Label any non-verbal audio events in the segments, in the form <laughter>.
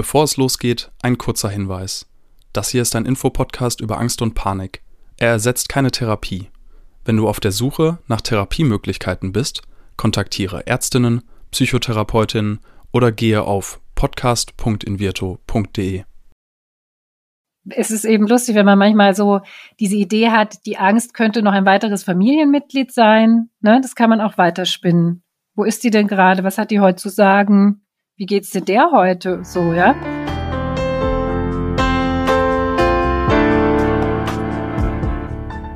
Bevor es losgeht, ein kurzer Hinweis. Das hier ist ein Infopodcast über Angst und Panik. Er ersetzt keine Therapie. Wenn du auf der Suche nach Therapiemöglichkeiten bist, kontaktiere Ärztinnen, Psychotherapeutinnen oder gehe auf podcast.invirto.de. Es ist eben lustig, wenn man manchmal so diese Idee hat, die Angst könnte noch ein weiteres Familienmitglied sein. Ne? Das kann man auch weiterspinnen. Wo ist die denn gerade? Was hat die heute zu sagen? Wie geht's denn der heute? So, ja?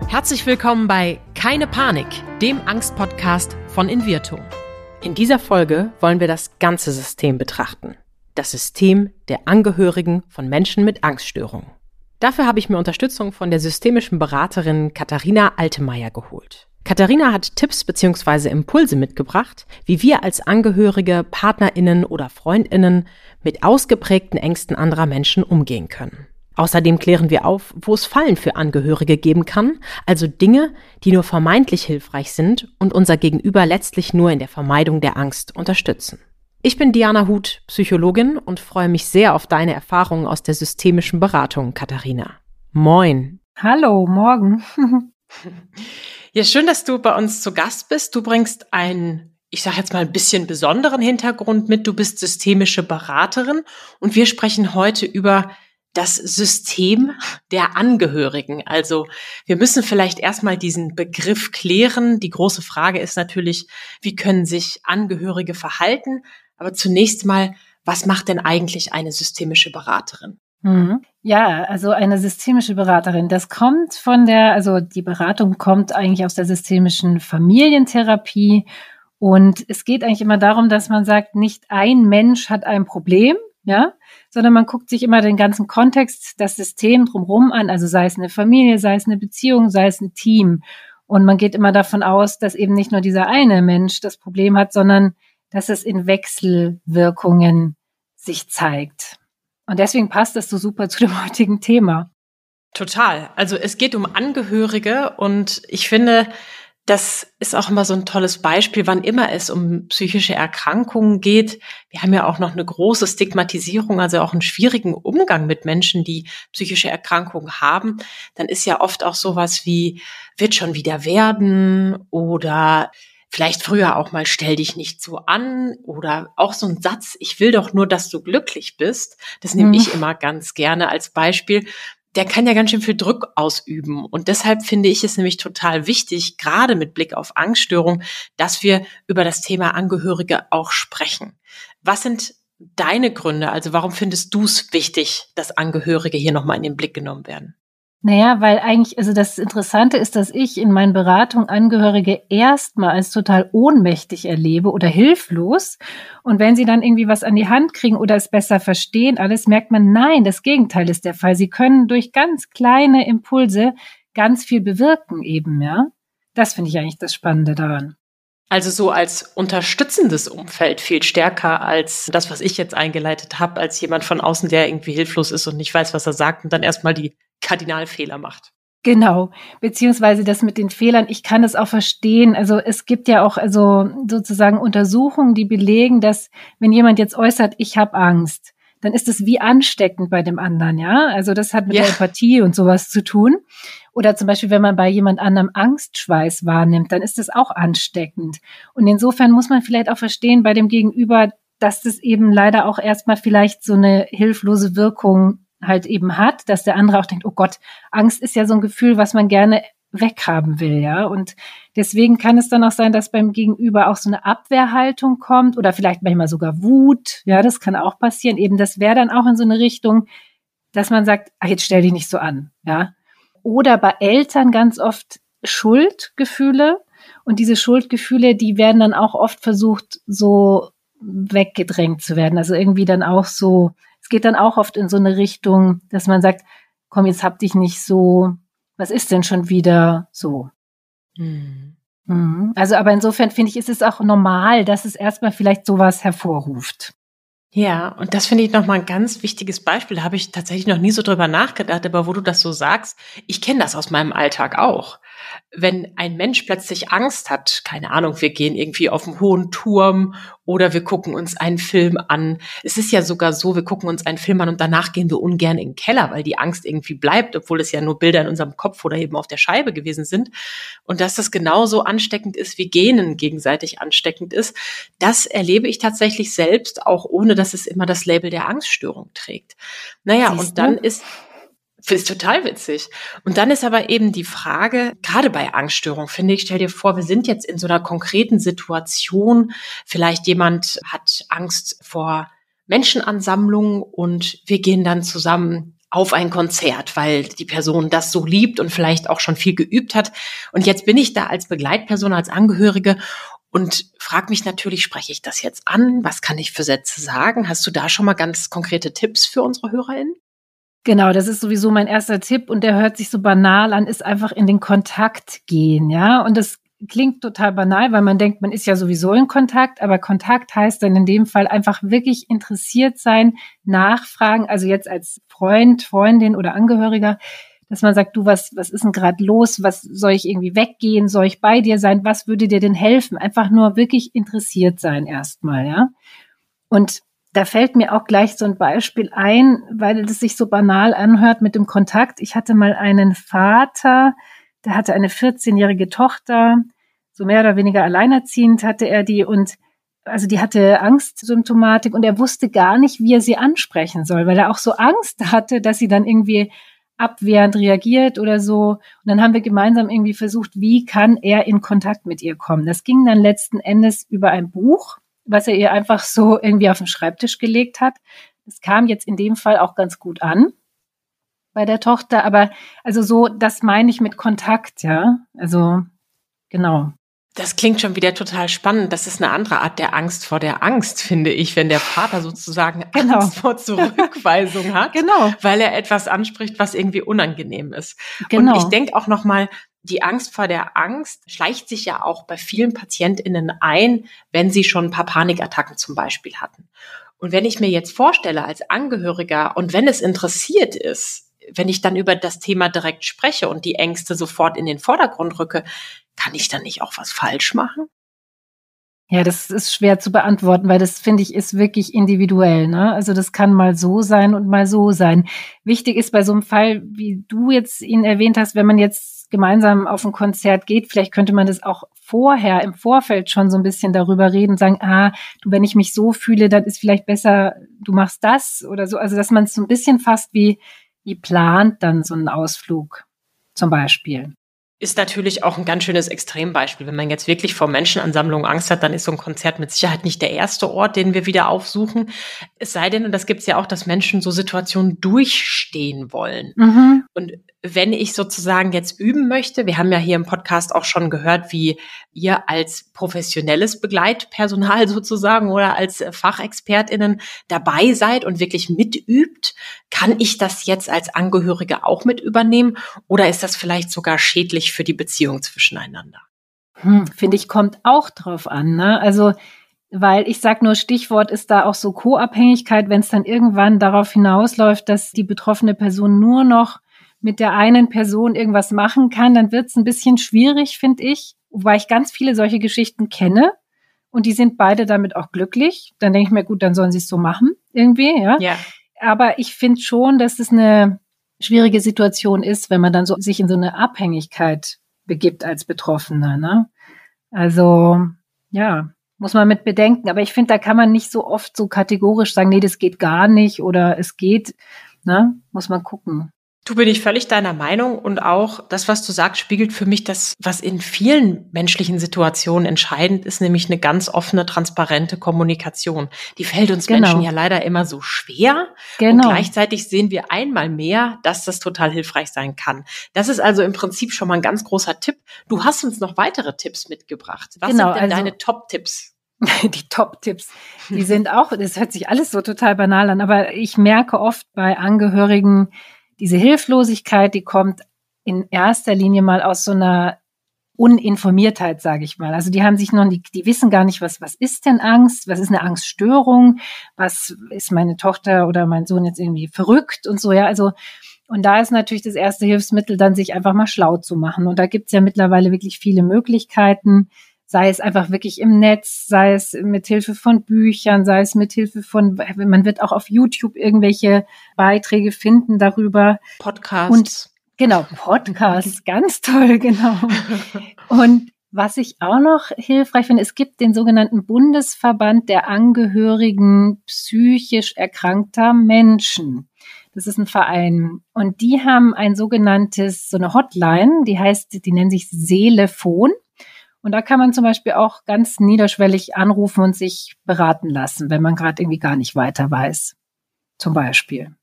Herzlich willkommen bei Keine Panik, dem Angstpodcast von Invirto. In dieser Folge wollen wir das ganze System betrachten. Das System der Angehörigen von Menschen mit Angststörungen. Dafür habe ich mir Unterstützung von der systemischen Beraterin Katharina Altemeyer geholt. Katharina hat Tipps bzw. Impulse mitgebracht, wie wir als Angehörige, Partnerinnen oder Freundinnen mit ausgeprägten Ängsten anderer Menschen umgehen können. Außerdem klären wir auf, wo es Fallen für Angehörige geben kann, also Dinge, die nur vermeintlich hilfreich sind und unser Gegenüber letztlich nur in der Vermeidung der Angst unterstützen. Ich bin Diana Huth, Psychologin und freue mich sehr auf deine Erfahrungen aus der systemischen Beratung, Katharina. Moin. Hallo, morgen. <laughs> Ja, schön, dass du bei uns zu Gast bist. Du bringst einen, ich sage jetzt mal ein bisschen besonderen Hintergrund mit. Du bist systemische Beraterin und wir sprechen heute über das System der Angehörigen. Also wir müssen vielleicht erstmal diesen Begriff klären. Die große Frage ist natürlich, wie können sich Angehörige verhalten? Aber zunächst mal, was macht denn eigentlich eine systemische Beraterin? Mhm. Ja, also eine systemische Beraterin. Das kommt von der, also die Beratung kommt eigentlich aus der systemischen Familientherapie. Und es geht eigentlich immer darum, dass man sagt, nicht ein Mensch hat ein Problem, ja, sondern man guckt sich immer den ganzen Kontext, das System drumherum an, also sei es eine Familie, sei es eine Beziehung, sei es ein Team. Und man geht immer davon aus, dass eben nicht nur dieser eine Mensch das Problem hat, sondern dass es in Wechselwirkungen sich zeigt. Und deswegen passt das so super zu dem <laughs> heutigen Thema. Total. Also es geht um Angehörige und ich finde, das ist auch immer so ein tolles Beispiel, wann immer es um psychische Erkrankungen geht. Wir haben ja auch noch eine große Stigmatisierung, also auch einen schwierigen Umgang mit Menschen, die psychische Erkrankungen haben. Dann ist ja oft auch sowas wie, wird schon wieder werden oder Vielleicht früher auch mal stell dich nicht so an oder auch so ein Satz, ich will doch nur, dass du glücklich bist. Das nehme mhm. ich immer ganz gerne als Beispiel. Der kann ja ganz schön viel Druck ausüben. Und deshalb finde ich es nämlich total wichtig, gerade mit Blick auf Angststörung, dass wir über das Thema Angehörige auch sprechen. Was sind deine Gründe? Also warum findest du es wichtig, dass Angehörige hier nochmal in den Blick genommen werden? Naja, weil eigentlich, also das Interessante ist, dass ich in meinen Beratungen Angehörige erstmal als total ohnmächtig erlebe oder hilflos. Und wenn sie dann irgendwie was an die Hand kriegen oder es besser verstehen, alles merkt man, nein, das Gegenteil ist der Fall. Sie können durch ganz kleine Impulse ganz viel bewirken eben, ja. Das finde ich eigentlich das Spannende daran. Also so als unterstützendes Umfeld viel stärker als das, was ich jetzt eingeleitet habe, als jemand von außen, der irgendwie hilflos ist und nicht weiß, was er sagt und dann erstmal die Kardinalfehler macht. Genau, beziehungsweise das mit den Fehlern, ich kann das auch verstehen. Also es gibt ja auch also sozusagen Untersuchungen, die belegen, dass wenn jemand jetzt äußert, ich habe Angst, dann ist es wie ansteckend bei dem anderen, ja. Also das hat mit ja. der Empathie und sowas zu tun. Oder zum Beispiel, wenn man bei jemand anderem Angstschweiß wahrnimmt, dann ist das auch ansteckend. Und insofern muss man vielleicht auch verstehen bei dem Gegenüber, dass das eben leider auch erstmal vielleicht so eine hilflose Wirkung halt eben hat, dass der andere auch denkt, oh Gott, Angst ist ja so ein Gefühl, was man gerne weghaben will, ja. Und deswegen kann es dann auch sein, dass beim Gegenüber auch so eine Abwehrhaltung kommt oder vielleicht manchmal sogar Wut. Ja, das kann auch passieren. Eben, das wäre dann auch in so eine Richtung, dass man sagt, ach, jetzt stell dich nicht so an, ja. Oder bei Eltern ganz oft Schuldgefühle. Und diese Schuldgefühle, die werden dann auch oft versucht, so weggedrängt zu werden. Also irgendwie dann auch so, es geht dann auch oft in so eine Richtung, dass man sagt, komm, jetzt hab dich nicht so, was ist denn schon wieder so? Mhm. Mhm. Also, aber insofern finde ich, ist es auch normal, dass es erstmal vielleicht sowas hervorruft. Ja, und das finde ich nochmal ein ganz wichtiges Beispiel. Da habe ich tatsächlich noch nie so drüber nachgedacht, aber wo du das so sagst, ich kenne das aus meinem Alltag auch. Wenn ein Mensch plötzlich Angst hat, keine Ahnung, wir gehen irgendwie auf einen hohen Turm oder wir gucken uns einen Film an. Es ist ja sogar so, wir gucken uns einen Film an und danach gehen wir ungern in den Keller, weil die Angst irgendwie bleibt, obwohl es ja nur Bilder in unserem Kopf oder eben auf der Scheibe gewesen sind. Und dass das genauso ansteckend ist, wie Genen gegenseitig ansteckend ist, das erlebe ich tatsächlich selbst, auch ohne dass es immer das Label der Angststörung trägt. Naja, Siehst und dann du? ist Finde ich total witzig. Und dann ist aber eben die Frage, gerade bei Angststörung, finde ich, stell dir vor, wir sind jetzt in so einer konkreten Situation. Vielleicht jemand hat Angst vor Menschenansammlungen und wir gehen dann zusammen auf ein Konzert, weil die Person das so liebt und vielleicht auch schon viel geübt hat. Und jetzt bin ich da als Begleitperson, als Angehörige und frag mich natürlich, spreche ich das jetzt an? Was kann ich für Sätze sagen? Hast du da schon mal ganz konkrete Tipps für unsere HörerInnen? Genau, das ist sowieso mein erster Tipp und der hört sich so banal an, ist einfach in den Kontakt gehen, ja. Und das klingt total banal, weil man denkt, man ist ja sowieso in Kontakt, aber Kontakt heißt dann in dem Fall einfach wirklich interessiert sein, nachfragen, also jetzt als Freund, Freundin oder Angehöriger, dass man sagt, du, was, was ist denn gerade los? Was soll ich irgendwie weggehen? Soll ich bei dir sein? Was würde dir denn helfen? Einfach nur wirklich interessiert sein erstmal, ja. Und da fällt mir auch gleich so ein Beispiel ein, weil es sich so banal anhört mit dem Kontakt. Ich hatte mal einen Vater, der hatte eine 14-jährige Tochter, so mehr oder weniger alleinerziehend hatte er die und also die hatte Angstsymptomatik und er wusste gar nicht, wie er sie ansprechen soll, weil er auch so Angst hatte, dass sie dann irgendwie abwehrend reagiert oder so. Und dann haben wir gemeinsam irgendwie versucht, wie kann er in Kontakt mit ihr kommen. Das ging dann letzten Endes über ein Buch was er ihr einfach so irgendwie auf den Schreibtisch gelegt hat. Das kam jetzt in dem Fall auch ganz gut an bei der Tochter, aber also so, das meine ich mit Kontakt, ja. Also genau. Das klingt schon wieder total spannend. Das ist eine andere Art der Angst vor der Angst, finde ich, wenn der Vater sozusagen genau. Angst <laughs> vor Zurückweisung <laughs> hat, genau. weil er etwas anspricht, was irgendwie unangenehm ist. Genau. Und ich denke auch noch mal, die Angst vor der Angst schleicht sich ja auch bei vielen PatientInnen ein, wenn sie schon ein paar Panikattacken zum Beispiel hatten. Und wenn ich mir jetzt vorstelle als Angehöriger und wenn es interessiert ist, wenn ich dann über das Thema direkt spreche und die Ängste sofort in den Vordergrund rücke, kann ich dann nicht auch was falsch machen? Ja, das ist schwer zu beantworten, weil das finde ich ist wirklich individuell. Ne? Also das kann mal so sein und mal so sein. Wichtig ist bei so einem Fall, wie du jetzt ihn erwähnt hast, wenn man jetzt gemeinsam auf ein Konzert geht, vielleicht könnte man das auch vorher im Vorfeld schon so ein bisschen darüber reden, sagen, ah, du, wenn ich mich so fühle, dann ist vielleicht besser, du machst das oder so. Also, dass man es so ein bisschen fast wie, wie plant dann so einen Ausflug zum Beispiel ist natürlich auch ein ganz schönes Extrembeispiel. Wenn man jetzt wirklich vor Menschenansammlungen Angst hat, dann ist so ein Konzert mit Sicherheit nicht der erste Ort, den wir wieder aufsuchen. Es sei denn, und das gibt es ja auch, dass Menschen so Situationen durchstehen wollen. Mhm. Und wenn ich sozusagen jetzt üben möchte, wir haben ja hier im Podcast auch schon gehört, wie ihr als professionelles Begleitpersonal <laughs> sozusagen oder als Fachexpertinnen dabei seid und wirklich mitübt, kann ich das jetzt als Angehörige auch mit übernehmen oder ist das vielleicht sogar schädlich für die Beziehung zwischeneinander? Hm, Finde ich, kommt auch drauf an. Ne? Also weil ich sage nur, Stichwort ist da auch so Co-Abhängigkeit, wenn es dann irgendwann darauf hinausläuft, dass die betroffene Person nur noch mit der einen Person irgendwas machen kann, dann wird es ein bisschen schwierig, finde ich, wobei ich ganz viele solche Geschichten kenne und die sind beide damit auch glücklich. Dann denke ich mir, gut, dann sollen sie es so machen, irgendwie, ja. ja. Aber ich finde schon, dass es eine schwierige Situation ist, wenn man dann so sich in so eine Abhängigkeit begibt als Betroffener. Ne? Also ja, muss man mit bedenken. Aber ich finde, da kann man nicht so oft so kategorisch sagen, nee, das geht gar nicht oder es geht. Ne? Muss man gucken. Du bin ich völlig deiner Meinung und auch das, was du sagst, spiegelt für mich das, was in vielen menschlichen Situationen entscheidend ist, nämlich eine ganz offene, transparente Kommunikation. Die fällt uns genau. Menschen ja leider immer so schwer. Genau. Und gleichzeitig sehen wir einmal mehr, dass das total hilfreich sein kann. Das ist also im Prinzip schon mal ein ganz großer Tipp. Du hast uns noch weitere Tipps mitgebracht. Was genau, sind denn also deine Top-Tipps? <laughs> die Top-Tipps, die sind auch, das hört sich alles so total banal an, aber ich merke oft bei Angehörigen, diese Hilflosigkeit, die kommt in erster Linie mal aus so einer Uninformiertheit, sage ich mal. Also die haben sich noch, die, die wissen gar nicht, was was ist denn Angst, was ist eine Angststörung, was ist meine Tochter oder mein Sohn jetzt irgendwie verrückt und so ja. Also Und da ist natürlich das erste Hilfsmittel, dann sich einfach mal schlau zu machen. Und da gibt's ja mittlerweile wirklich viele Möglichkeiten, sei es einfach wirklich im Netz, sei es mit Hilfe von Büchern, sei es mit Hilfe von, man wird auch auf YouTube irgendwelche Beiträge finden darüber. Podcasts. Und genau, Podcasts, <laughs> ganz toll, genau. Und was ich auch noch hilfreich finde, es gibt den sogenannten Bundesverband der Angehörigen psychisch erkrankter Menschen. Das ist ein Verein. Und die haben ein sogenanntes, so eine Hotline, die heißt, die nennen sich Seelefon. Und da kann man zum Beispiel auch ganz niederschwellig anrufen und sich beraten lassen, wenn man gerade irgendwie gar nicht weiter weiß. Zum Beispiel.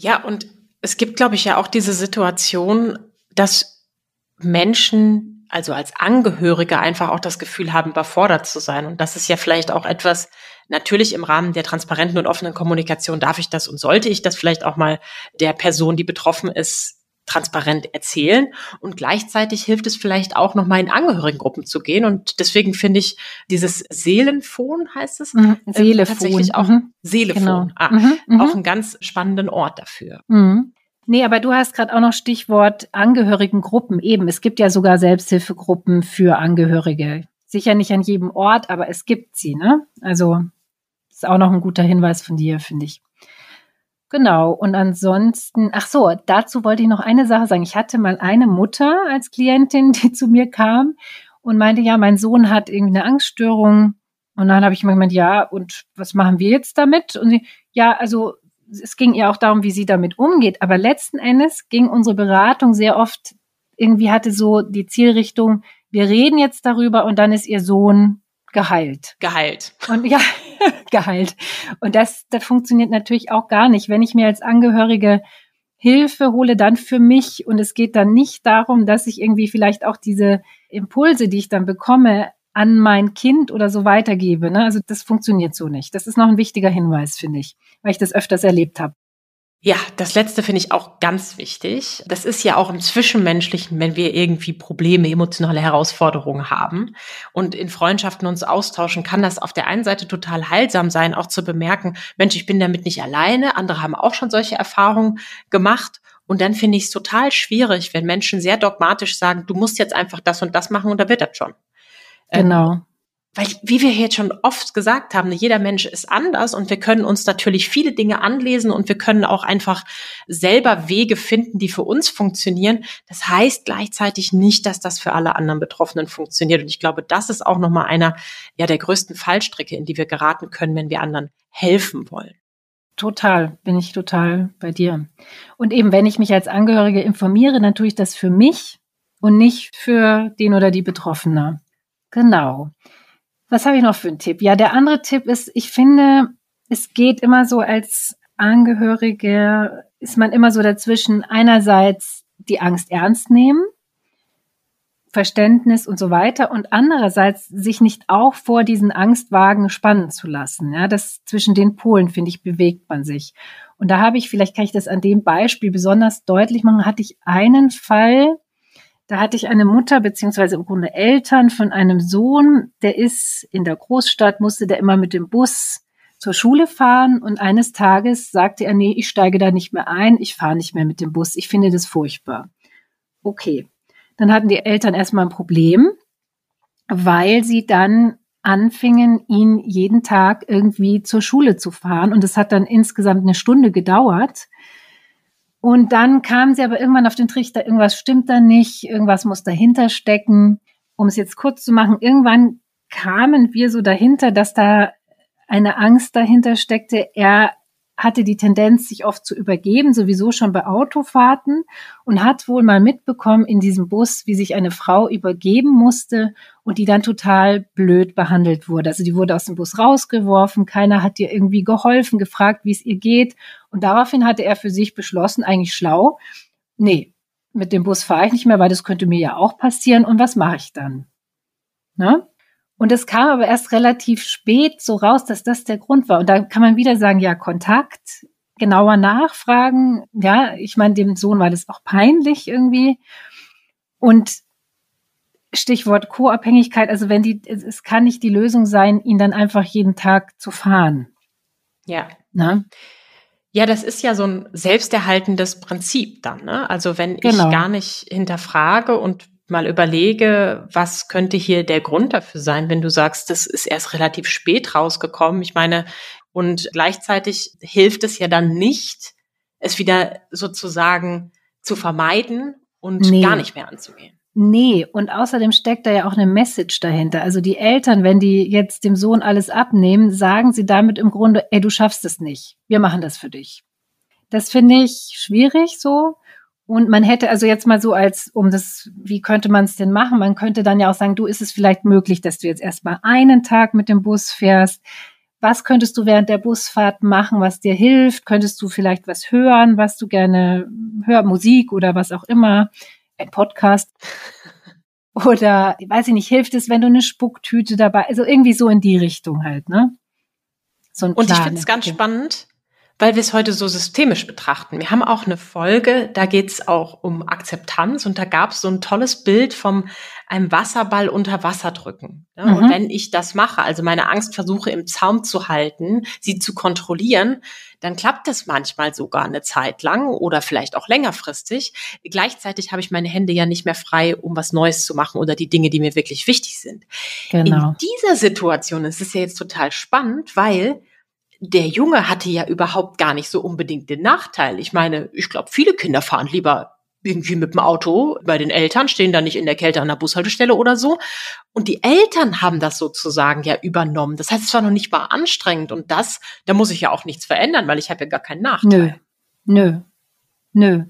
Ja, und es gibt, glaube ich, ja auch diese Situation, dass Menschen also als Angehörige einfach auch das Gefühl haben, überfordert zu sein. Und das ist ja vielleicht auch etwas, natürlich im Rahmen der transparenten und offenen Kommunikation darf ich das und sollte ich das vielleicht auch mal der Person, die betroffen ist, transparent erzählen. Und gleichzeitig hilft es vielleicht auch nochmal in Angehörigengruppen zu gehen. Und deswegen finde ich dieses Seelenfon heißt es. Mhm. Ähm, Seelefon. tatsächlich auch mhm. Seelefon. Genau. Ah, mhm. mhm. Auch einen ganz spannenden Ort dafür. Mhm. Nee, aber du hast gerade auch noch Stichwort Angehörigengruppen. Eben, es gibt ja sogar Selbsthilfegruppen für Angehörige. Sicher nicht an jedem Ort, aber es gibt sie, ne? Also ist auch noch ein guter Hinweis von dir, finde ich. Genau. Und ansonsten, ach so, dazu wollte ich noch eine Sache sagen. Ich hatte mal eine Mutter als Klientin, <laughs> die zu mir kam und meinte, ja, mein Sohn hat irgendwie eine Angststörung. Und dann habe ich mir gemeint, ja, und was machen wir jetzt damit? Und sie, ja, also es ging ihr auch darum, wie sie damit umgeht. Aber letzten Endes ging unsere Beratung sehr oft, irgendwie hatte so die Zielrichtung, wir reden jetzt darüber und dann ist ihr Sohn geheilt. Geheilt. Und ja, <laughs> geheilt. Und das, das funktioniert natürlich auch gar nicht. Wenn ich mir als Angehörige Hilfe hole, dann für mich und es geht dann nicht darum, dass ich irgendwie vielleicht auch diese Impulse, die ich dann bekomme, an mein Kind oder so weitergebe. Ne? Also das funktioniert so nicht. Das ist noch ein wichtiger Hinweis, finde ich, weil ich das öfters erlebt habe. Ja, das letzte finde ich auch ganz wichtig. Das ist ja auch im Zwischenmenschlichen, wenn wir irgendwie Probleme, emotionale Herausforderungen haben und in Freundschaften uns austauschen, kann das auf der einen Seite total heilsam sein, auch zu bemerken, Mensch, ich bin damit nicht alleine, andere haben auch schon solche Erfahrungen gemacht. Und dann finde ich es total schwierig, wenn Menschen sehr dogmatisch sagen, du musst jetzt einfach das und das machen und da wird das schon. Ähm, genau. Ähm, weil, wie wir jetzt schon oft gesagt haben, jeder Mensch ist anders und wir können uns natürlich viele Dinge anlesen und wir können auch einfach selber Wege finden, die für uns funktionieren. Das heißt gleichzeitig nicht, dass das für alle anderen Betroffenen funktioniert. Und ich glaube, das ist auch nochmal einer ja, der größten Fallstricke, in die wir geraten können, wenn wir anderen helfen wollen. Total, bin ich total bei dir. Und eben, wenn ich mich als Angehörige informiere, dann tue ich das für mich und nicht für den oder die Betroffene. Genau. Was habe ich noch für einen Tipp? Ja, der andere Tipp ist, ich finde, es geht immer so als Angehörige, ist man immer so dazwischen, einerseits die Angst ernst nehmen, Verständnis und so weiter und andererseits sich nicht auch vor diesen Angstwagen spannen zu lassen. Ja, das zwischen den Polen, finde ich, bewegt man sich. Und da habe ich, vielleicht kann ich das an dem Beispiel besonders deutlich machen, hatte ich einen Fall, da hatte ich eine Mutter beziehungsweise im Grunde Eltern von einem Sohn, der ist in der Großstadt, musste der immer mit dem Bus zur Schule fahren und eines Tages sagte er, nee, ich steige da nicht mehr ein, ich fahre nicht mehr mit dem Bus, ich finde das furchtbar. Okay, dann hatten die Eltern erstmal ein Problem, weil sie dann anfingen, ihn jeden Tag irgendwie zur Schule zu fahren und es hat dann insgesamt eine Stunde gedauert und dann kam sie aber irgendwann auf den Trichter, irgendwas stimmt da nicht, irgendwas muss dahinter stecken. Um es jetzt kurz zu machen, irgendwann kamen wir so dahinter, dass da eine Angst dahinter steckte. Er hatte die Tendenz, sich oft zu übergeben, sowieso schon bei Autofahrten und hat wohl mal mitbekommen in diesem Bus, wie sich eine Frau übergeben musste und die dann total blöd behandelt wurde. Also die wurde aus dem Bus rausgeworfen, keiner hat ihr irgendwie geholfen, gefragt, wie es ihr geht und daraufhin hatte er für sich beschlossen, eigentlich schlau, nee, mit dem Bus fahre ich nicht mehr, weil das könnte mir ja auch passieren und was mache ich dann? Ne? Und es kam aber erst relativ spät so raus, dass das der Grund war. Und da kann man wieder sagen, ja, Kontakt, genauer nachfragen. Ja, ich meine, dem Sohn war das auch peinlich irgendwie. Und Stichwort Co-Abhängigkeit, also wenn die, es kann nicht die Lösung sein, ihn dann einfach jeden Tag zu fahren. Ja. Na? Ja, das ist ja so ein selbsterhaltendes Prinzip dann. Ne? Also wenn genau. ich gar nicht hinterfrage und mal überlege, was könnte hier der Grund dafür sein, wenn du sagst, das ist erst relativ spät rausgekommen. Ich meine, und gleichzeitig hilft es ja dann nicht, es wieder sozusagen zu vermeiden und nee. gar nicht mehr anzugehen. Nee, und außerdem steckt da ja auch eine Message dahinter. Also die Eltern, wenn die jetzt dem Sohn alles abnehmen, sagen sie damit im Grunde, ey, du schaffst es nicht. Wir machen das für dich. Das finde ich schwierig so. Und man hätte also jetzt mal so als, um das, wie könnte man es denn machen? Man könnte dann ja auch sagen, du ist es vielleicht möglich, dass du jetzt erstmal einen Tag mit dem Bus fährst. Was könntest du während der Busfahrt machen, was dir hilft? Könntest du vielleicht was hören, was du gerne hörst, Musik oder was auch immer, ein Podcast? <laughs> Oder, weiß ich nicht, hilft es, wenn du eine Spucktüte dabei, also irgendwie so in die Richtung halt, ne? So ein Und ich finde es ganz spannend, weil wir es heute so systemisch betrachten. Wir haben auch eine Folge, da geht es auch um Akzeptanz und da gab es so ein tolles Bild vom einem Wasserball unter Wasser drücken. Ja, mhm. Und wenn ich das mache, also meine Angst versuche im Zaum zu halten, sie zu kontrollieren, dann klappt das manchmal sogar eine Zeit lang oder vielleicht auch längerfristig. Gleichzeitig habe ich meine Hände ja nicht mehr frei, um was Neues zu machen oder die Dinge, die mir wirklich wichtig sind. Genau. In dieser Situation ist es ja jetzt total spannend, weil der Junge hatte ja überhaupt gar nicht so unbedingt den Nachteil. Ich meine, ich glaube, viele Kinder fahren lieber irgendwie mit dem Auto bei den Eltern, stehen da nicht in der Kälte an der Bushaltestelle oder so. Und die Eltern haben das sozusagen ja übernommen. Das heißt, es war noch nicht mal anstrengend. Und das, da muss ich ja auch nichts verändern, weil ich habe ja gar keinen Nachteil. Nö, nö. Nö,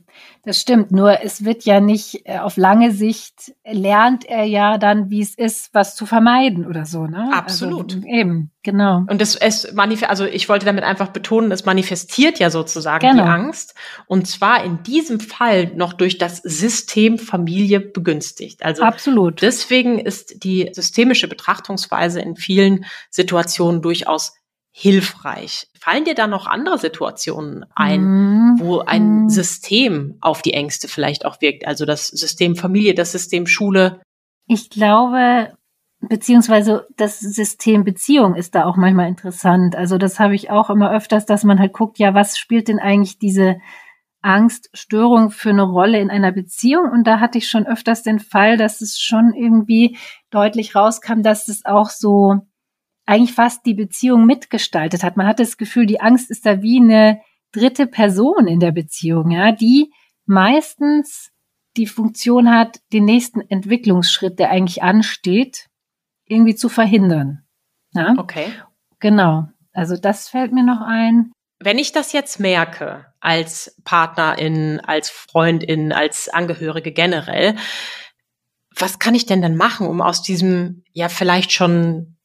das stimmt. Nur es wird ja nicht äh, auf lange Sicht lernt er ja dann, wie es ist, was zu vermeiden oder so. Ne? Also Absolut. Also, eben, genau. Und es, es manifestiert, also ich wollte damit einfach betonen, es manifestiert ja sozusagen genau. die Angst. Und zwar in diesem Fall noch durch das System Familie begünstigt. Also Absolut. Deswegen ist die systemische Betrachtungsweise in vielen Situationen durchaus hilfreich. Fallen dir da noch andere Situationen ein, mhm. wo ein mhm. System auf die Ängste vielleicht auch wirkt? Also das System Familie, das System Schule? Ich glaube, beziehungsweise das System Beziehung ist da auch manchmal interessant. Also das habe ich auch immer öfters, dass man halt guckt, ja, was spielt denn eigentlich diese Angststörung für eine Rolle in einer Beziehung? Und da hatte ich schon öfters den Fall, dass es schon irgendwie deutlich rauskam, dass es auch so eigentlich fast die Beziehung mitgestaltet hat. Man hat das Gefühl, die Angst ist da wie eine dritte Person in der Beziehung, ja, die meistens die Funktion hat, den nächsten Entwicklungsschritt, der eigentlich ansteht, irgendwie zu verhindern. Ja? Okay. Genau. Also das fällt mir noch ein. Wenn ich das jetzt merke, als Partnerin, als Freundin, als Angehörige generell, was kann ich denn dann machen, um aus diesem ja vielleicht schon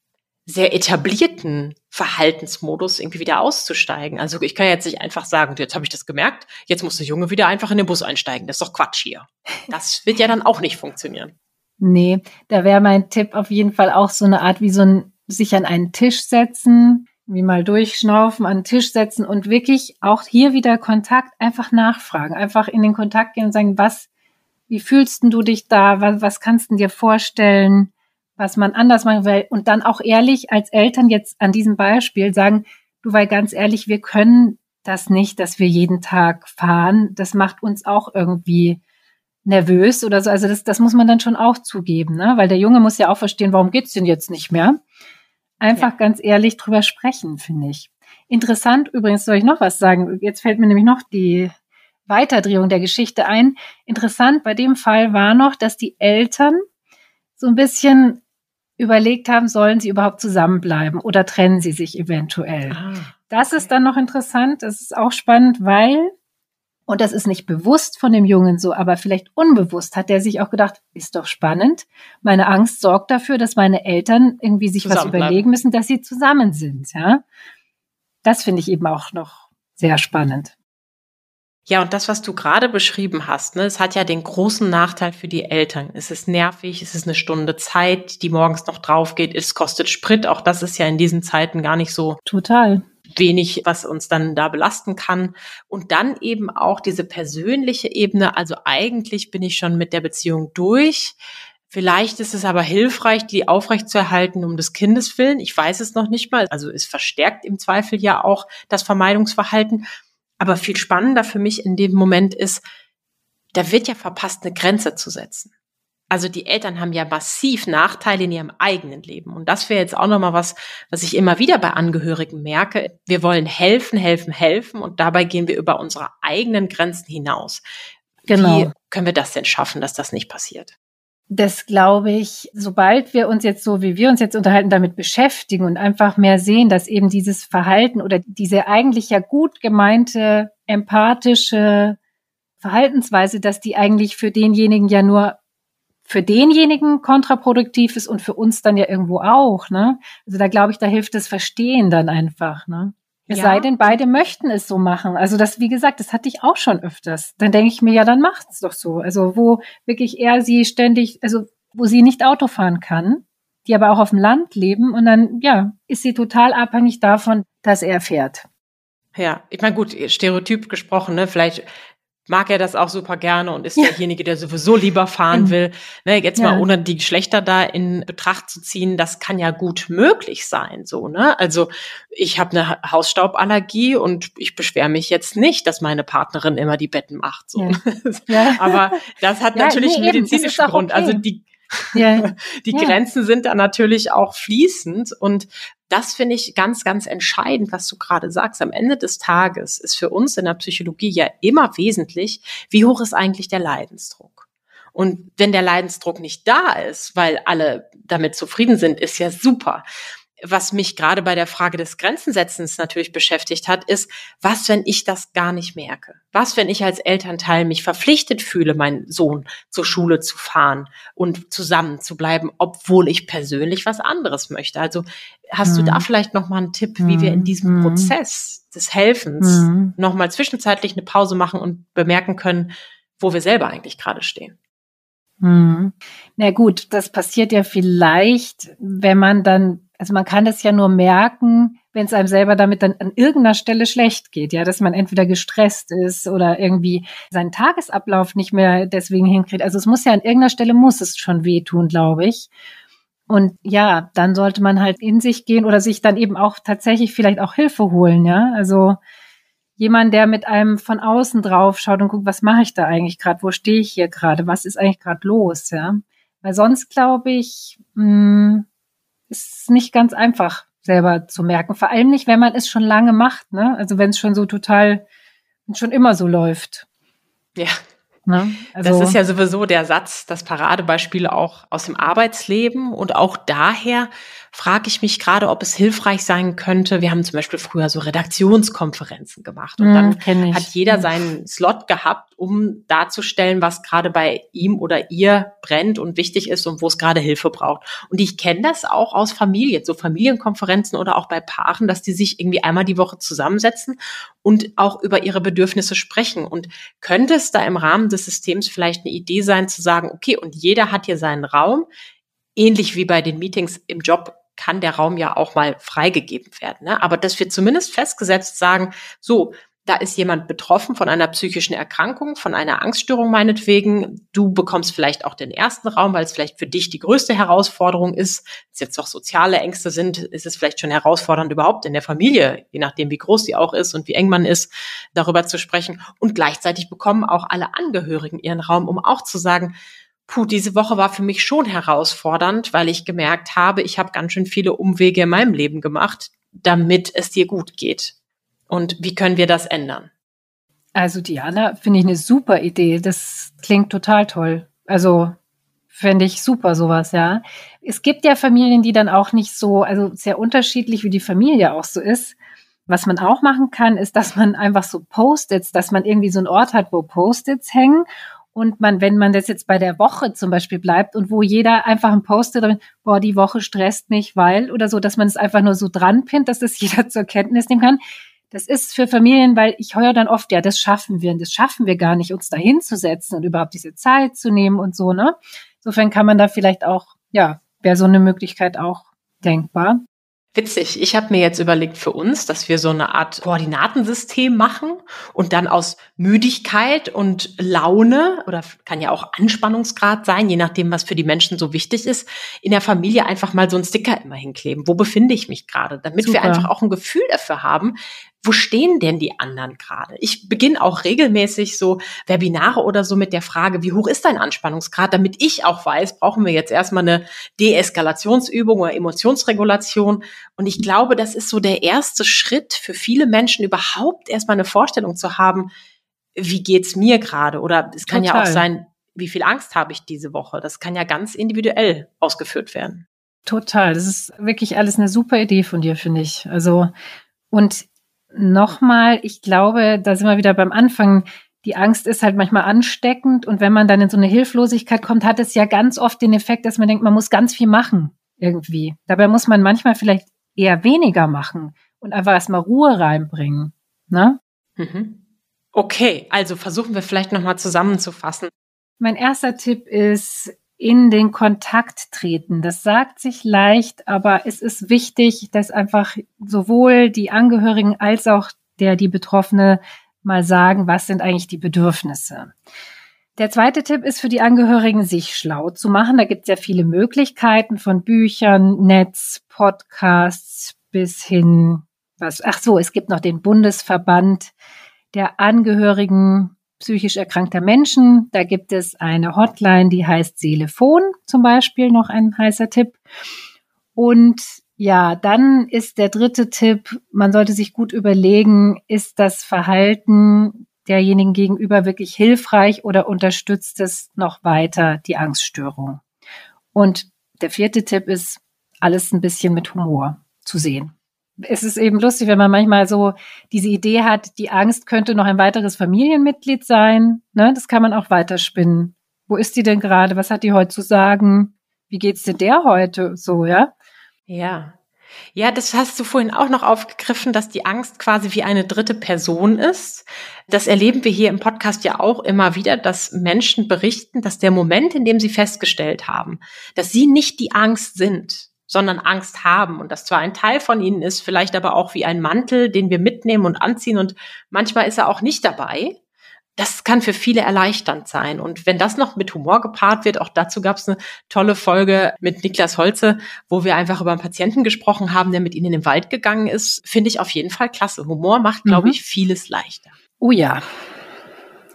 sehr etablierten Verhaltensmodus irgendwie wieder auszusteigen. Also ich kann jetzt nicht einfach sagen, jetzt habe ich das gemerkt, jetzt muss der Junge wieder einfach in den Bus einsteigen. Das ist doch Quatsch hier. Das wird ja dann auch nicht funktionieren. Nee, da wäre mein Tipp auf jeden Fall auch so eine Art wie so ein sich an einen Tisch setzen, wie mal durchschnaufen, an den Tisch setzen und wirklich auch hier wieder Kontakt einfach nachfragen, einfach in den Kontakt gehen und sagen, was, wie fühlst du dich da, was, was kannst du dir vorstellen? Was man anders machen will und dann auch ehrlich als Eltern jetzt an diesem Beispiel sagen, du, weil ganz ehrlich, wir können das nicht, dass wir jeden Tag fahren. Das macht uns auch irgendwie nervös oder so. Also das, das muss man dann schon auch zugeben, ne? weil der Junge muss ja auch verstehen, warum geht's denn jetzt nicht mehr? Einfach ja. ganz ehrlich drüber sprechen, finde ich. Interessant übrigens, soll ich noch was sagen? Jetzt fällt mir nämlich noch die Weiterdrehung der Geschichte ein. Interessant bei dem Fall war noch, dass die Eltern so ein bisschen überlegt haben, sollen sie überhaupt zusammenbleiben oder trennen sie sich eventuell. Ah, das ist dann noch interessant, das ist auch spannend, weil, und das ist nicht bewusst von dem Jungen so, aber vielleicht unbewusst hat er sich auch gedacht, ist doch spannend. Meine Angst sorgt dafür, dass meine Eltern irgendwie sich was überlegen müssen, dass sie zusammen sind, ja. Das finde ich eben auch noch sehr spannend. Ja, und das, was du gerade beschrieben hast, ne, es hat ja den großen Nachteil für die Eltern. Es ist nervig, es ist eine Stunde Zeit, die morgens noch drauf geht, es kostet Sprit. Auch das ist ja in diesen Zeiten gar nicht so total wenig, was uns dann da belasten kann. Und dann eben auch diese persönliche Ebene. Also eigentlich bin ich schon mit der Beziehung durch. Vielleicht ist es aber hilfreich, die aufrechtzuerhalten um des Kindes willen. Ich weiß es noch nicht mal. Also es verstärkt im Zweifel ja auch das Vermeidungsverhalten. Aber viel spannender für mich in dem Moment ist, da wird ja verpasst, eine Grenze zu setzen. Also die Eltern haben ja massiv Nachteile in ihrem eigenen Leben. Und das wäre jetzt auch nochmal was, was ich immer wieder bei Angehörigen merke. Wir wollen helfen, helfen, helfen und dabei gehen wir über unsere eigenen Grenzen hinaus. Genau. Wie können wir das denn schaffen, dass das nicht passiert? Das glaube ich, sobald wir uns jetzt so, wie wir uns jetzt unterhalten, damit beschäftigen und einfach mehr sehen, dass eben dieses Verhalten oder diese eigentlich ja gut gemeinte, empathische Verhaltensweise, dass die eigentlich für denjenigen ja nur für denjenigen kontraproduktiv ist und für uns dann ja irgendwo auch, ne? Also da glaube ich, da hilft das Verstehen dann einfach, ne? Es ja. sei denn, beide möchten es so machen. Also das, wie gesagt, das hatte ich auch schon öfters. Dann denke ich mir, ja, dann macht's doch so. Also wo wirklich er sie ständig, also wo sie nicht Auto fahren kann, die aber auch auf dem Land leben und dann, ja, ist sie total abhängig davon, dass er fährt. Ja, ich meine, gut, stereotyp gesprochen, ne? Vielleicht mag er das auch super gerne und ist ja. derjenige, der sowieso lieber fahren will. Ne, jetzt ja. mal ohne die Geschlechter da in Betracht zu ziehen, das kann ja gut möglich sein, so ne. Also ich habe eine Hausstauballergie und ich beschwere mich jetzt nicht, dass meine Partnerin immer die Betten macht. So. Ja. <laughs> Aber das hat <laughs> natürlich nee, einen medizinischen Grund. Okay. Also die ja. <laughs> Die ja. Grenzen sind da natürlich auch fließend und das finde ich ganz, ganz entscheidend, was du gerade sagst. Am Ende des Tages ist für uns in der Psychologie ja immer wesentlich, wie hoch ist eigentlich der Leidensdruck? Und wenn der Leidensdruck nicht da ist, weil alle damit zufrieden sind, ist ja super was mich gerade bei der Frage des Grenzensetzens natürlich beschäftigt hat, ist, was, wenn ich das gar nicht merke? Was, wenn ich als Elternteil mich verpflichtet fühle, meinen Sohn zur Schule zu fahren und zusammen zu bleiben, obwohl ich persönlich was anderes möchte? Also hast mhm. du da mhm. vielleicht noch mal einen Tipp, wie wir in mhm. diesem mhm. Prozess des Helfens mhm. noch mal zwischenzeitlich eine Pause machen und bemerken können, wo wir selber eigentlich gerade stehen? Mhm. Na gut, das passiert ja vielleicht, wenn man dann also man kann es ja nur merken, wenn es einem selber damit dann an irgendeiner Stelle schlecht geht, ja, dass man entweder gestresst ist oder irgendwie seinen Tagesablauf nicht mehr deswegen hinkriegt. Also es muss ja an irgendeiner Stelle muss es schon wehtun, glaube ich. Und ja, dann sollte man halt in sich gehen oder sich dann eben auch tatsächlich vielleicht auch Hilfe holen, ja. Also jemand, der mit einem von außen drauf schaut und guckt, was mache ich da eigentlich gerade, wo stehe ich hier gerade, was ist eigentlich gerade los, ja. Weil sonst glaube ich, mh, hm, ist nicht ganz einfach selber zu merken. Vor allem nicht, wenn man es schon lange macht, ne? Also wenn es schon so total, schon immer so läuft. Ja. Ne? Also, das ist ja sowieso der Satz, das Paradebeispiel auch aus dem Arbeitsleben und auch daher frage ich mich gerade, ob es hilfreich sein könnte. Wir haben zum Beispiel früher so Redaktionskonferenzen gemacht und mm, dann hat jeder seinen Slot gehabt, um darzustellen, was gerade bei ihm oder ihr brennt und wichtig ist und wo es gerade Hilfe braucht. Und ich kenne das auch aus Familien, so Familienkonferenzen oder auch bei Paaren, dass die sich irgendwie einmal die Woche zusammensetzen und auch über ihre Bedürfnisse sprechen. Und könnte es da im Rahmen des Systems vielleicht eine Idee sein zu sagen, okay, und jeder hat hier seinen Raum, ähnlich wie bei den Meetings im Job kann der Raum ja auch mal freigegeben werden. Ne? Aber dass wir zumindest festgesetzt sagen, so, da ist jemand betroffen von einer psychischen Erkrankung, von einer Angststörung meinetwegen. Du bekommst vielleicht auch den ersten Raum, weil es vielleicht für dich die größte Herausforderung ist. Wenn es jetzt auch soziale Ängste sind, ist es vielleicht schon herausfordernd überhaupt in der Familie, je nachdem wie groß die auch ist und wie eng man ist, darüber zu sprechen. Und gleichzeitig bekommen auch alle Angehörigen ihren Raum, um auch zu sagen, puh, diese Woche war für mich schon herausfordernd, weil ich gemerkt habe, ich habe ganz schön viele Umwege in meinem Leben gemacht, damit es dir gut geht. Und wie können wir das ändern? Also Diana, finde ich eine super Idee. Das klingt total toll. Also fände ich super sowas, ja. Es gibt ja Familien, die dann auch nicht so, also sehr unterschiedlich, wie die Familie auch so ist. Was man auch machen kann, ist, dass man einfach so Post-its, dass man irgendwie so einen Ort hat, wo Post-its hängen und man, wenn man das jetzt bei der Woche zum Beispiel bleibt und wo jeder einfach ein Poster drin, boah, die Woche stresst mich, weil oder so, dass man es einfach nur so dran pinnt, dass das <laughs> jeder zur Kenntnis nehmen kann. Das ist für Familien, weil ich höre dann oft, ja, das schaffen wir und das schaffen wir gar nicht, uns da hinzusetzen und überhaupt diese Zeit zu nehmen und so, ne? Insofern kann man da vielleicht auch, ja, wäre so eine Möglichkeit auch denkbar. Witzig. Ich habe mir jetzt überlegt für uns, dass wir so eine Art Koordinatensystem machen und dann aus Müdigkeit und Laune oder kann ja auch Anspannungsgrad sein, je nachdem, was für die Menschen so wichtig ist, in der Familie einfach mal so einen Sticker immer hinkleben. Wo befinde ich mich gerade? Damit Super. wir einfach auch ein Gefühl dafür haben, wo stehen denn die anderen gerade? Ich beginne auch regelmäßig so Webinare oder so mit der Frage, wie hoch ist dein Anspannungsgrad, damit ich auch weiß, brauchen wir jetzt erstmal eine Deeskalationsübung oder Emotionsregulation. Und ich glaube, das ist so der erste Schritt für viele Menschen überhaupt erstmal eine Vorstellung zu haben, wie geht's mir gerade? Oder es kann Total. ja auch sein, wie viel Angst habe ich diese Woche? Das kann ja ganz individuell ausgeführt werden. Total. Das ist wirklich alles eine super Idee von dir, finde ich. Also, und nochmal, ich glaube, da sind wir wieder beim Anfang. Die Angst ist halt manchmal ansteckend und wenn man dann in so eine Hilflosigkeit kommt, hat es ja ganz oft den Effekt, dass man denkt, man muss ganz viel machen irgendwie. Dabei muss man manchmal vielleicht eher weniger machen und einfach erstmal Ruhe reinbringen. Ne? Mhm. Okay, also versuchen wir vielleicht nochmal zusammenzufassen. Mein erster Tipp ist, in den Kontakt treten. Das sagt sich leicht, aber es ist wichtig, dass einfach sowohl die Angehörigen als auch der, die Betroffene mal sagen, was sind eigentlich die Bedürfnisse. Der zweite Tipp ist für die Angehörigen, sich schlau zu machen. Da gibt es ja viele Möglichkeiten von Büchern, Netz, Podcasts bis hin, was, ach so, es gibt noch den Bundesverband der Angehörigen psychisch erkrankter Menschen. Da gibt es eine Hotline, die heißt Seelefon zum Beispiel, noch ein heißer Tipp. Und ja, dann ist der dritte Tipp, man sollte sich gut überlegen, ist das Verhalten derjenigen gegenüber wirklich hilfreich oder unterstützt es noch weiter die Angststörung? Und der vierte Tipp ist, alles ein bisschen mit Humor zu sehen es ist eben lustig, wenn man manchmal so diese Idee hat, die Angst könnte noch ein weiteres Familienmitglied sein. Ne? Das kann man auch weiterspinnen. Wo ist die denn gerade? Was hat die heute zu sagen? Wie geht's dir der heute? So, ja? Ja. Ja, das hast du vorhin auch noch aufgegriffen, dass die Angst quasi wie eine dritte Person ist. Das erleben wir hier im Podcast ja auch immer wieder, dass Menschen berichten, dass der Moment, in dem sie festgestellt haben, dass sie nicht die Angst sind, sondern Angst haben und das zwar ein Teil von ihnen ist, vielleicht aber auch wie ein Mantel, den wir mitnehmen und anziehen und manchmal ist er auch nicht dabei. Das kann für viele erleichternd sein. Und wenn das noch mit Humor gepaart wird, auch dazu gab es eine tolle Folge mit Niklas Holze, wo wir einfach über einen Patienten gesprochen haben, der mit ihnen in den Wald gegangen ist, finde ich auf jeden Fall klasse. Humor macht, glaube mhm. ich, vieles leichter. Oh ja.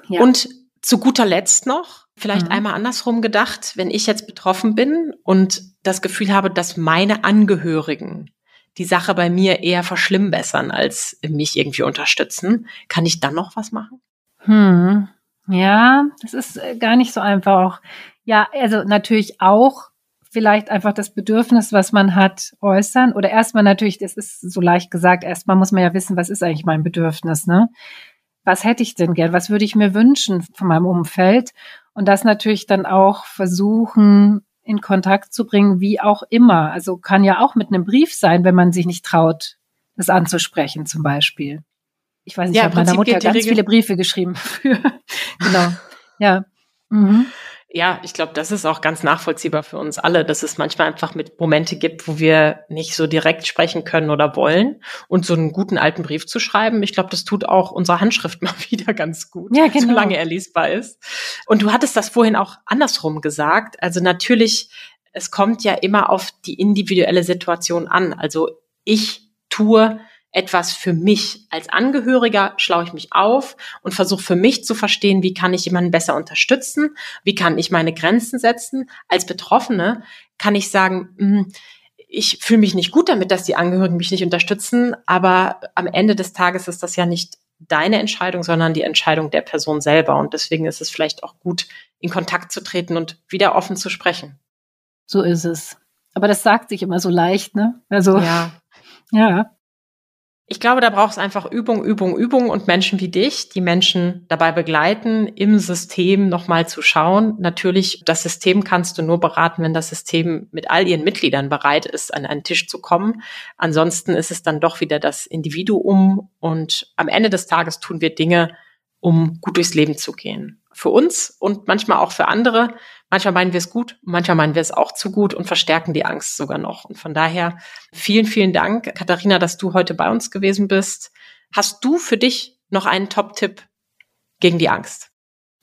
ja. Und zu guter Letzt noch, vielleicht mhm. einmal andersrum gedacht, wenn ich jetzt betroffen bin und das Gefühl habe, dass meine Angehörigen die Sache bei mir eher verschlimmbessern als mich irgendwie unterstützen, kann ich dann noch was machen? Hm. Ja, das ist äh, gar nicht so einfach auch. Ja, also natürlich auch vielleicht einfach das Bedürfnis, was man hat, äußern. Oder erstmal natürlich, das ist so leicht gesagt, erstmal muss man ja wissen, was ist eigentlich mein Bedürfnis, ne? Was hätte ich denn gern? Was würde ich mir wünschen von meinem Umfeld? Und das natürlich dann auch versuchen, in Kontakt zu bringen, wie auch immer. Also kann ja auch mit einem Brief sein, wenn man sich nicht traut, das anzusprechen zum Beispiel. Ich weiß nicht, ja, ich habe meiner Mutter ganz viele Briefe geschrieben <laughs> genau. Ja. Mhm. Ja, ich glaube, das ist auch ganz nachvollziehbar für uns alle, dass es manchmal einfach mit Momente gibt, wo wir nicht so direkt sprechen können oder wollen. Und so einen guten alten Brief zu schreiben, ich glaube, das tut auch unsere Handschrift <laughs> mal wieder ganz gut, ja, genau. solange er lesbar ist. Und du hattest das vorhin auch andersrum gesagt. Also natürlich, es kommt ja immer auf die individuelle Situation an. Also ich tue etwas für mich. Als Angehöriger schlaue ich mich auf und versuche für mich zu verstehen, wie kann ich jemanden besser unterstützen, wie kann ich meine Grenzen setzen. Als Betroffene kann ich sagen, hm, ich fühle mich nicht gut damit, dass die Angehörigen mich nicht unterstützen, aber am Ende des Tages ist das ja nicht deine Entscheidung, sondern die Entscheidung der Person selber. Und deswegen ist es vielleicht auch gut, in Kontakt zu treten und wieder offen zu sprechen. So ist es. Aber das sagt sich immer so leicht, ne? Also, ja. <laughs> Ja. Ich glaube, da braucht es einfach Übung, Übung, Übung und Menschen wie dich, die Menschen dabei begleiten, im System nochmal zu schauen. Natürlich, das System kannst du nur beraten, wenn das System mit all ihren Mitgliedern bereit ist, an einen Tisch zu kommen. Ansonsten ist es dann doch wieder das Individuum und am Ende des Tages tun wir Dinge, um gut durchs Leben zu gehen. Für uns und manchmal auch für andere. Manchmal meinen wir es gut, manchmal meinen wir es auch zu gut und verstärken die Angst sogar noch. Und von daher vielen, vielen Dank, Katharina, dass du heute bei uns gewesen bist. Hast du für dich noch einen Top-Tipp gegen die Angst?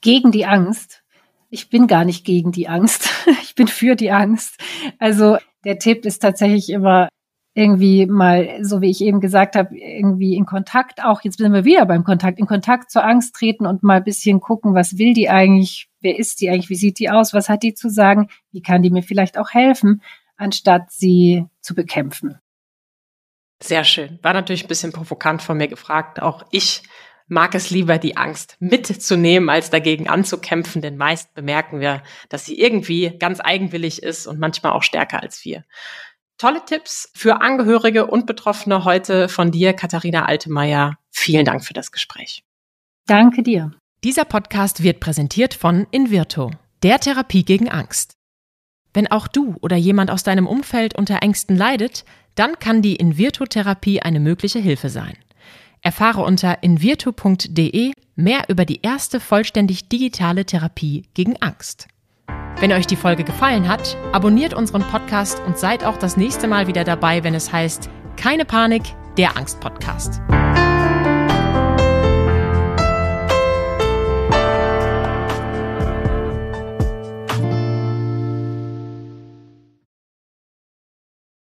Gegen die Angst? Ich bin gar nicht gegen die Angst. <laughs> Ich bin für die Angst. Also der Tipp ist tatsächlich immer, irgendwie mal, so wie ich eben gesagt habe, irgendwie in Kontakt auch, jetzt sind wir wieder beim Kontakt, in Kontakt zur Angst treten und mal ein bisschen gucken, was will die eigentlich, wer ist die eigentlich, wie sieht die aus, was hat die zu sagen, wie kann die mir vielleicht auch helfen, anstatt sie zu bekämpfen. Sehr schön. War natürlich ein bisschen provokant von mir gefragt. Auch ich mag es lieber, die Angst mitzunehmen, als dagegen anzukämpfen, denn meist bemerken wir, dass sie irgendwie ganz eigenwillig ist und manchmal auch stärker als wir. Tolle Tipps für Angehörige und Betroffene heute von dir, Katharina Altemeyer. Vielen Dank für das Gespräch. Danke dir. Dieser Podcast wird präsentiert von Invirto, der Therapie gegen Angst. Wenn auch du oder jemand aus deinem Umfeld unter Ängsten leidet, dann kann die Invirto-Therapie eine mögliche Hilfe sein. Erfahre unter invirto.de mehr über die erste vollständig digitale Therapie gegen Angst. Wenn euch die Folge gefallen hat, abonniert unseren Podcast und seid auch das nächste Mal wieder dabei, wenn es heißt Keine Panik, der Angst-Podcast.